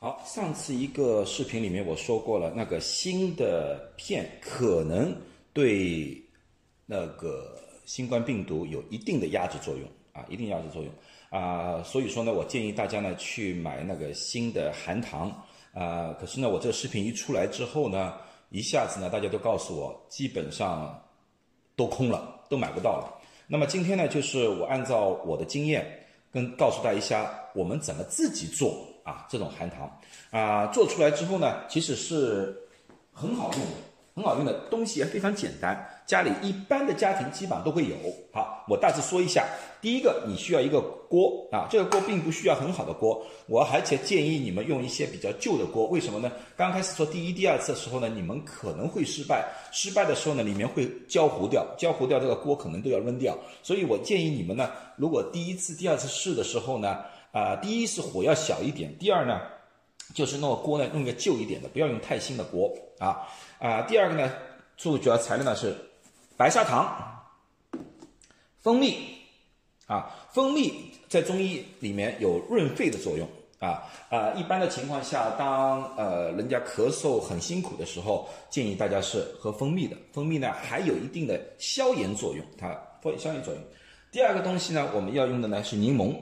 好，上次一个视频里面我说过了，那个新的片可能对那个新冠病毒有一定的压制作用啊，一定压制作用啊，所以说呢，我建议大家呢去买那个新的含糖啊。可是呢，我这个视频一出来之后呢，一下子呢，大家都告诉我，基本上都空了，都买不到了。那么今天呢，就是我按照我的经验跟告诉大家一下，我们怎么自己做。啊，这种含糖啊，做出来之后呢，其实是很好用的，很好用的东西也非常简单，家里一般的家庭基本上都会有。好，我大致说一下，第一个，你需要一个锅啊，这个锅并不需要很好的锅，我而且建议你们用一些比较旧的锅，为什么呢？刚开始做第一、第二次的时候呢，你们可能会失败，失败的时候呢，里面会焦糊掉，焦糊掉这个锅可能都要扔掉，所以我建议你们呢，如果第一次、第二次试的时候呢。啊，第一是火要小一点，第二呢，就是那个锅呢，用个旧一点的，不要用太新的锅啊啊。第二个呢，注主要材料呢是白砂糖、蜂蜜啊，蜂蜜在中医里面有润肺的作用啊啊。一般的情况下，当呃人家咳嗽很辛苦的时候，建议大家是喝蜂蜜的。蜂蜜呢还有一定的消炎作用，它消炎作用。第二个东西呢，我们要用的呢是柠檬。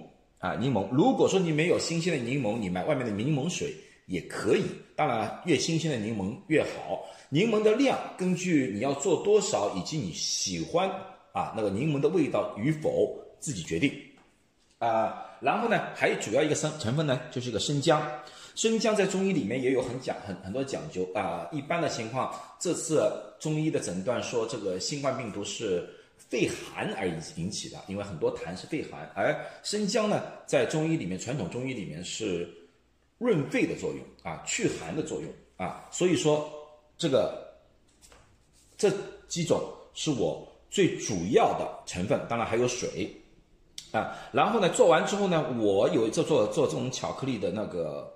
啊，柠檬。如果说你没有新鲜的柠檬，你买外面的柠檬水也可以。当然，越新鲜的柠檬越好。柠檬的量根据你要做多少，以及你喜欢啊那个柠檬的味道与否自己决定。啊，然后呢，还有主要一个成成分呢，就是一个生姜。生姜在中医里面也有很讲很很多讲究啊。一般的情况，这次中医的诊断说这个新冠病毒是。肺寒而引起的，因为很多痰是肺寒，而生姜呢，在中医里面，传统中医里面是润肺的作用啊，祛寒的作用啊，所以说这个这几种是我最主要的成分，当然还有水啊。然后呢，做完之后呢，我有做做做这种巧克力的那个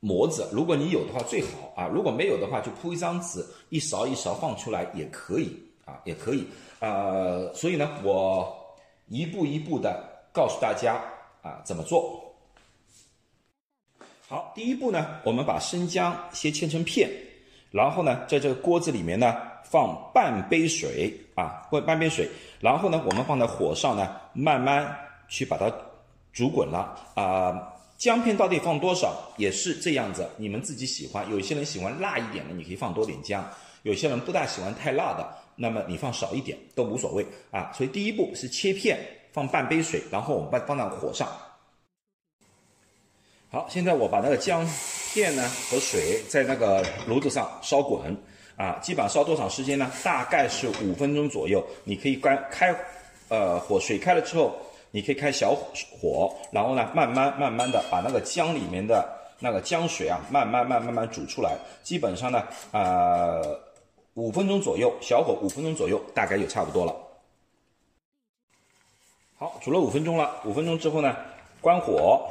模子，如果你有的话最好啊，如果没有的话，就铺一张纸，一勺一勺放出来也可以也可以。呃，所以呢，我一步一步的告诉大家啊怎么做。好，第一步呢，我们把生姜先切成片，然后呢，在这个锅子里面呢放半杯水啊，或半杯水，然后呢，我们放在火上呢，慢慢去把它煮滚了啊。姜片到底放多少也是这样子，你们自己喜欢。有些人喜欢辣一点的，你可以放多点姜；有些人不大喜欢太辣的。那么你放少一点都无所谓啊，所以第一步是切片，放半杯水，然后我们把放到火上。好，现在我把那个姜片呢和水在那个炉子上烧滚啊，基本上烧多长时间呢？大概是五分钟左右。你可以关开，呃，火水开了之后，你可以开小火，然后呢，慢慢慢慢的把那个姜里面的那个姜水啊，慢慢慢慢慢煮出来。基本上呢，呃。五分钟左右，小火五分钟左右，大概就差不多了。好，煮了五分钟了。五分钟之后呢，关火，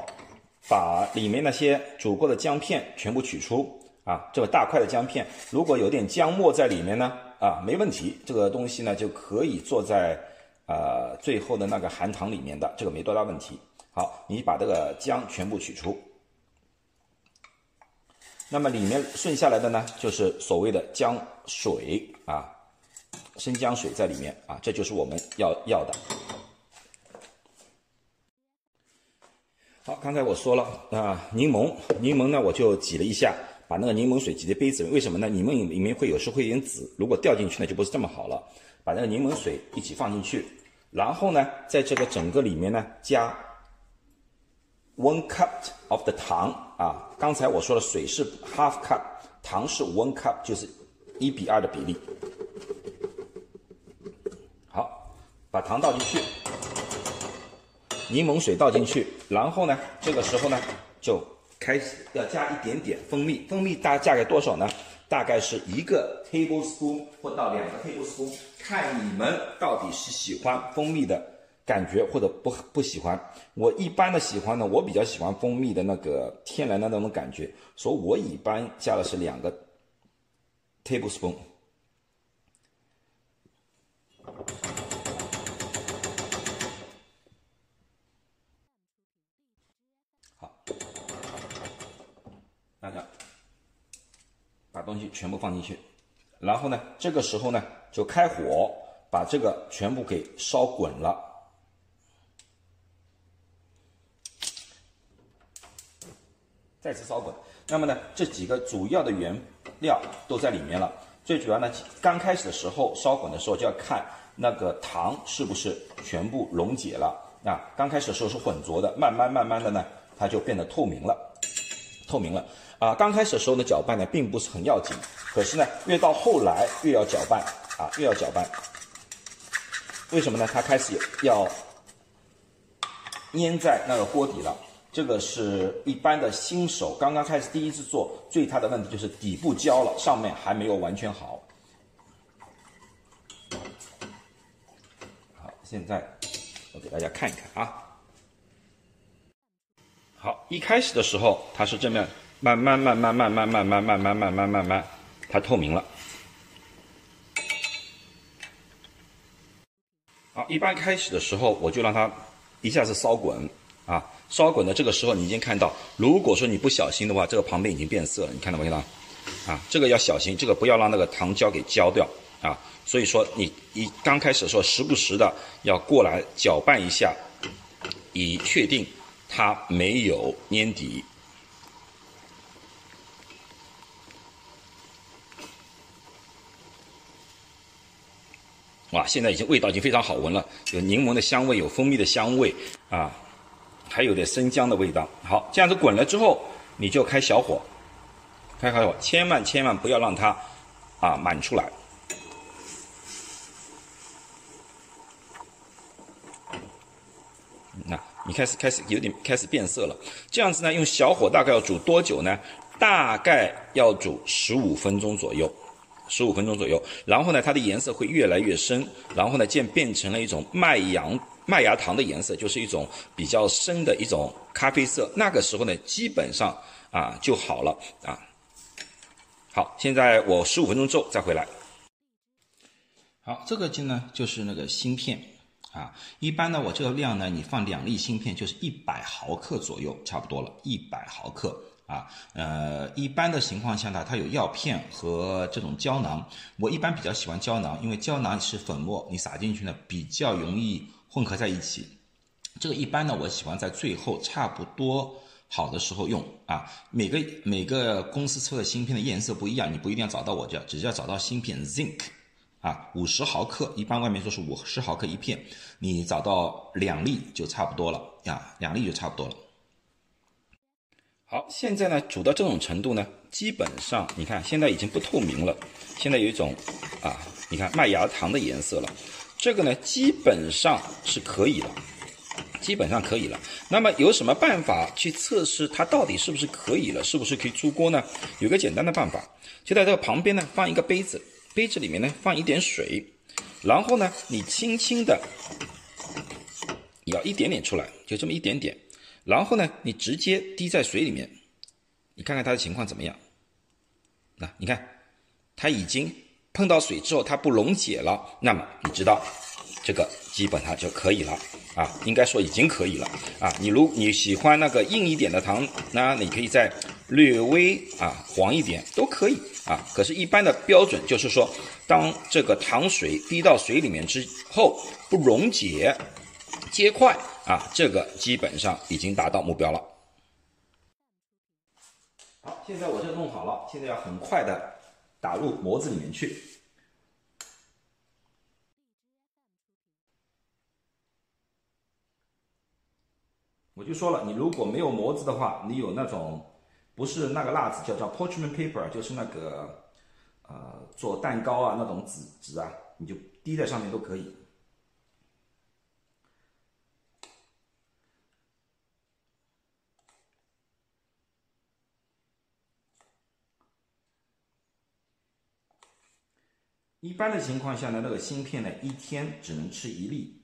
把里面那些煮过的姜片全部取出。啊，这个大块的姜片，如果有点姜末在里面呢，啊，没问题，这个东西呢就可以做在呃最后的那个含糖里面的，这个没多大问题。好，你把这个姜全部取出。那么里面剩下来的呢，就是所谓的姜水啊，生姜水在里面啊，这就是我们要要的。好，刚才我说了啊，柠檬，柠檬呢我就挤了一下，把那个柠檬水挤在杯子里，为什么呢？柠檬里面会有时候会有点籽，如果掉进去呢就不是这么好了。把那个柠檬水一起放进去，然后呢，在这个整个里面呢加。One cup of the 糖啊，刚才我说的，水是 half cup，糖是 one cup，就是一比二的比例。好，把糖倒进去，柠檬水倒进去，然后呢，这个时候呢，就开始要加一点点蜂蜜。蜂蜜大大概多少呢？大概是一个 tablespoon 或到两个 tablespoon，看你们到底是喜欢蜂蜜的。感觉或者不不喜欢，我一般的喜欢呢，我比较喜欢蜂蜜的那个天然的那种感觉，所以我一般加的是两个 tablespoon。好，大家把东西全部放进去，然后呢，这个时候呢就开火，把这个全部给烧滚了。再次烧滚，那么呢，这几个主要的原料都在里面了。最主要呢，刚开始的时候烧滚的时候就要看那个糖是不是全部溶解了啊。刚开始的时候是浑浊的，慢慢慢慢的呢，它就变得透明了，透明了啊。刚开始的时候呢，搅拌呢并不是很要紧，可是呢，越到后来越要搅拌啊，越要搅拌。为什么呢？它开始要粘在那个锅底了。这个是一般的新手刚刚开始第一次做，最大的问题就是底部焦了，上面还没有完全好。好，现在我给大家看一看啊。好，一开始的时候它是这么慢慢慢慢慢慢慢慢慢慢慢慢慢慢，它透明了。好，一般开始的时候我就让它一下子烧滚啊。烧滚的这个时候，你已经看到，如果说你不小心的话，这个旁边已经变色了，你看到没看到？啊，这个要小心，这个不要让那个糖胶给焦掉啊。所以说，你一刚开始的时候，时不时的要过来搅拌一下，以确定它没有粘底。哇，现在已经味道已经非常好闻了，有柠檬的香味，有蜂蜜的香味啊。还有点生姜的味道。好，这样子滚了之后，你就开小火，开小火，千万千万不要让它啊满出来。那你开始开始有点开始变色了。这样子呢，用小火大概要煮多久呢？大概要煮十五分钟左右，十五分钟左右。然后呢，它的颜色会越来越深，然后呢，渐变成了一种麦芽。麦芽糖的颜色就是一种比较深的一种咖啡色，那个时候呢，基本上啊就好了啊。好，现在我十五分钟之后再回来。好，这个就呢就是那个芯片啊，一般呢我这个量呢，你放两粒芯片就是一百毫克左右，差不多了，一百毫克啊。呃，一般的情况下呢，它有药片和这种胶囊，我一般比较喜欢胶囊，因为胶囊是粉末，你撒进去呢比较容易。混合在一起，这个一般呢，我喜欢在最后差不多好的时候用啊。每个每个公司出的芯片的颜色不一样，你不一定要找到我这，只要找到芯片 Zinc 啊，五十毫克，一般外面说是五十毫克一片，你找到两粒就差不多了呀，两粒就差不多了。好，现在呢煮到这种程度呢，基本上你看现在已经不透明了，现在有一种啊，你看麦芽糖的颜色了。这个呢，基本上是可以了，基本上可以了。那么有什么办法去测试它到底是不是可以了，是不是可以出锅呢？有个简单的办法，就在这个旁边呢放一个杯子，杯子里面呢放一点水，然后呢你轻轻的舀一点点出来，就这么一点点，然后呢你直接滴在水里面，你看看它的情况怎么样？那你看，它已经。碰到水之后，它不溶解了，那么你知道，这个基本上就可以了啊，应该说已经可以了啊。你如你喜欢那个硬一点的糖，那你可以再略微啊黄一点都可以啊。可是，一般的标准就是说，当这个糖水滴到水里面之后不溶解结块啊，这个基本上已经达到目标了。好，现在我这弄好了，现在要很快的。打入模子里面去，我就说了，你如果没有模子的话，你有那种不是那个蜡纸，叫叫 parchment paper，就是那个呃做蛋糕啊那种纸纸啊，你就滴在上面都可以。一般的情况下呢，那个芯片呢，一天只能吃一粒，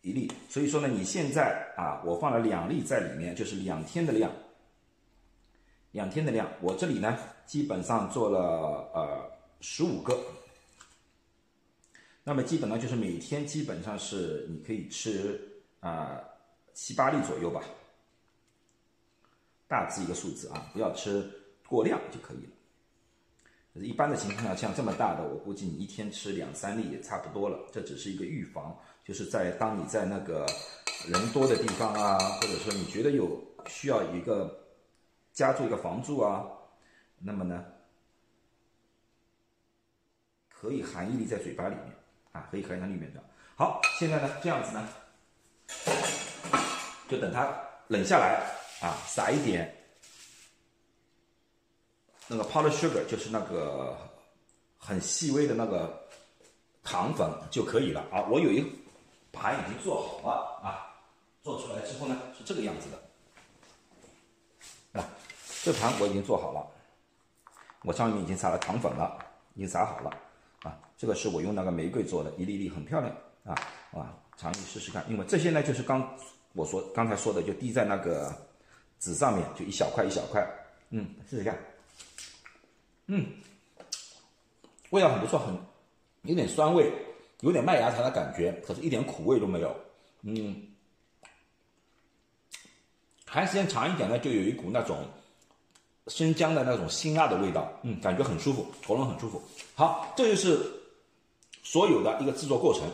一粒。所以说呢，你现在啊，我放了两粒在里面，就是两天的量，两天的量。我这里呢，基本上做了呃十五个，那么基本上就是每天基本上是你可以吃啊七八粒左右吧。大致一个数字啊，不要吃过量就可以了。一般的情况下，像这么大的，我估计你一天吃两三粒也差不多了。这只是一个预防，就是在当你在那个人多的地方啊，或者说你觉得有需要一个加注一个防住啊，那么呢，可以含一粒在嘴巴里面啊，可以含在里面的。好，现在呢这样子呢，就等它冷下来啊，撒一点。那个 powder sugar 就是那个很细微的那个糖粉就可以了啊。我有一盘已经做好了啊，做出来之后呢是这个样子的啊。这盘我已经做好了，我上面已经撒了糖粉了，已经撒好了啊。这个是我用那个玫瑰做的，一粒粒很漂亮啊啊，尝一试试看。因为这些呢就是刚我说刚才说的，就滴在那个纸上面，就一小块一小块，嗯，试试看。嗯，味道很不错，很有点酸味，有点麦芽糖的感觉，可是一点苦味都没有。嗯，含时间长一点呢，就有一股那种生姜的那种辛辣的味道。嗯，感觉很舒服，喉咙很舒服。好，这就是所有的一个制作过程。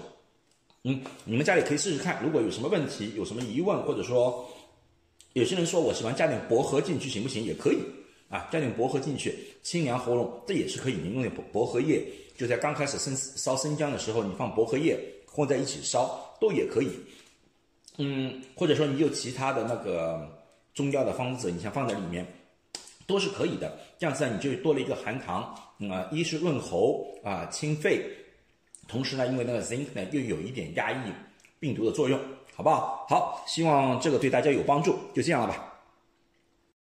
嗯，你们家里可以试试看，如果有什么问题、有什么疑问，或者说有些人说我喜欢加点薄荷进去，行不行？也可以。啊，加点薄荷进去，清凉喉咙，这也是可以。你用点薄薄荷叶，就在刚开始生烧生姜的时候，你放薄荷叶混在一起烧，都也可以。嗯，或者说你有其他的那个中药的方子，你想放在里面，都是可以的。这样子呢，你就多了一个含糖，啊，一是润喉啊，清肺，同时呢，因为那个 zinc 呢又有一点压抑病毒的作用，好不好？好，希望这个对大家有帮助，就这样了吧。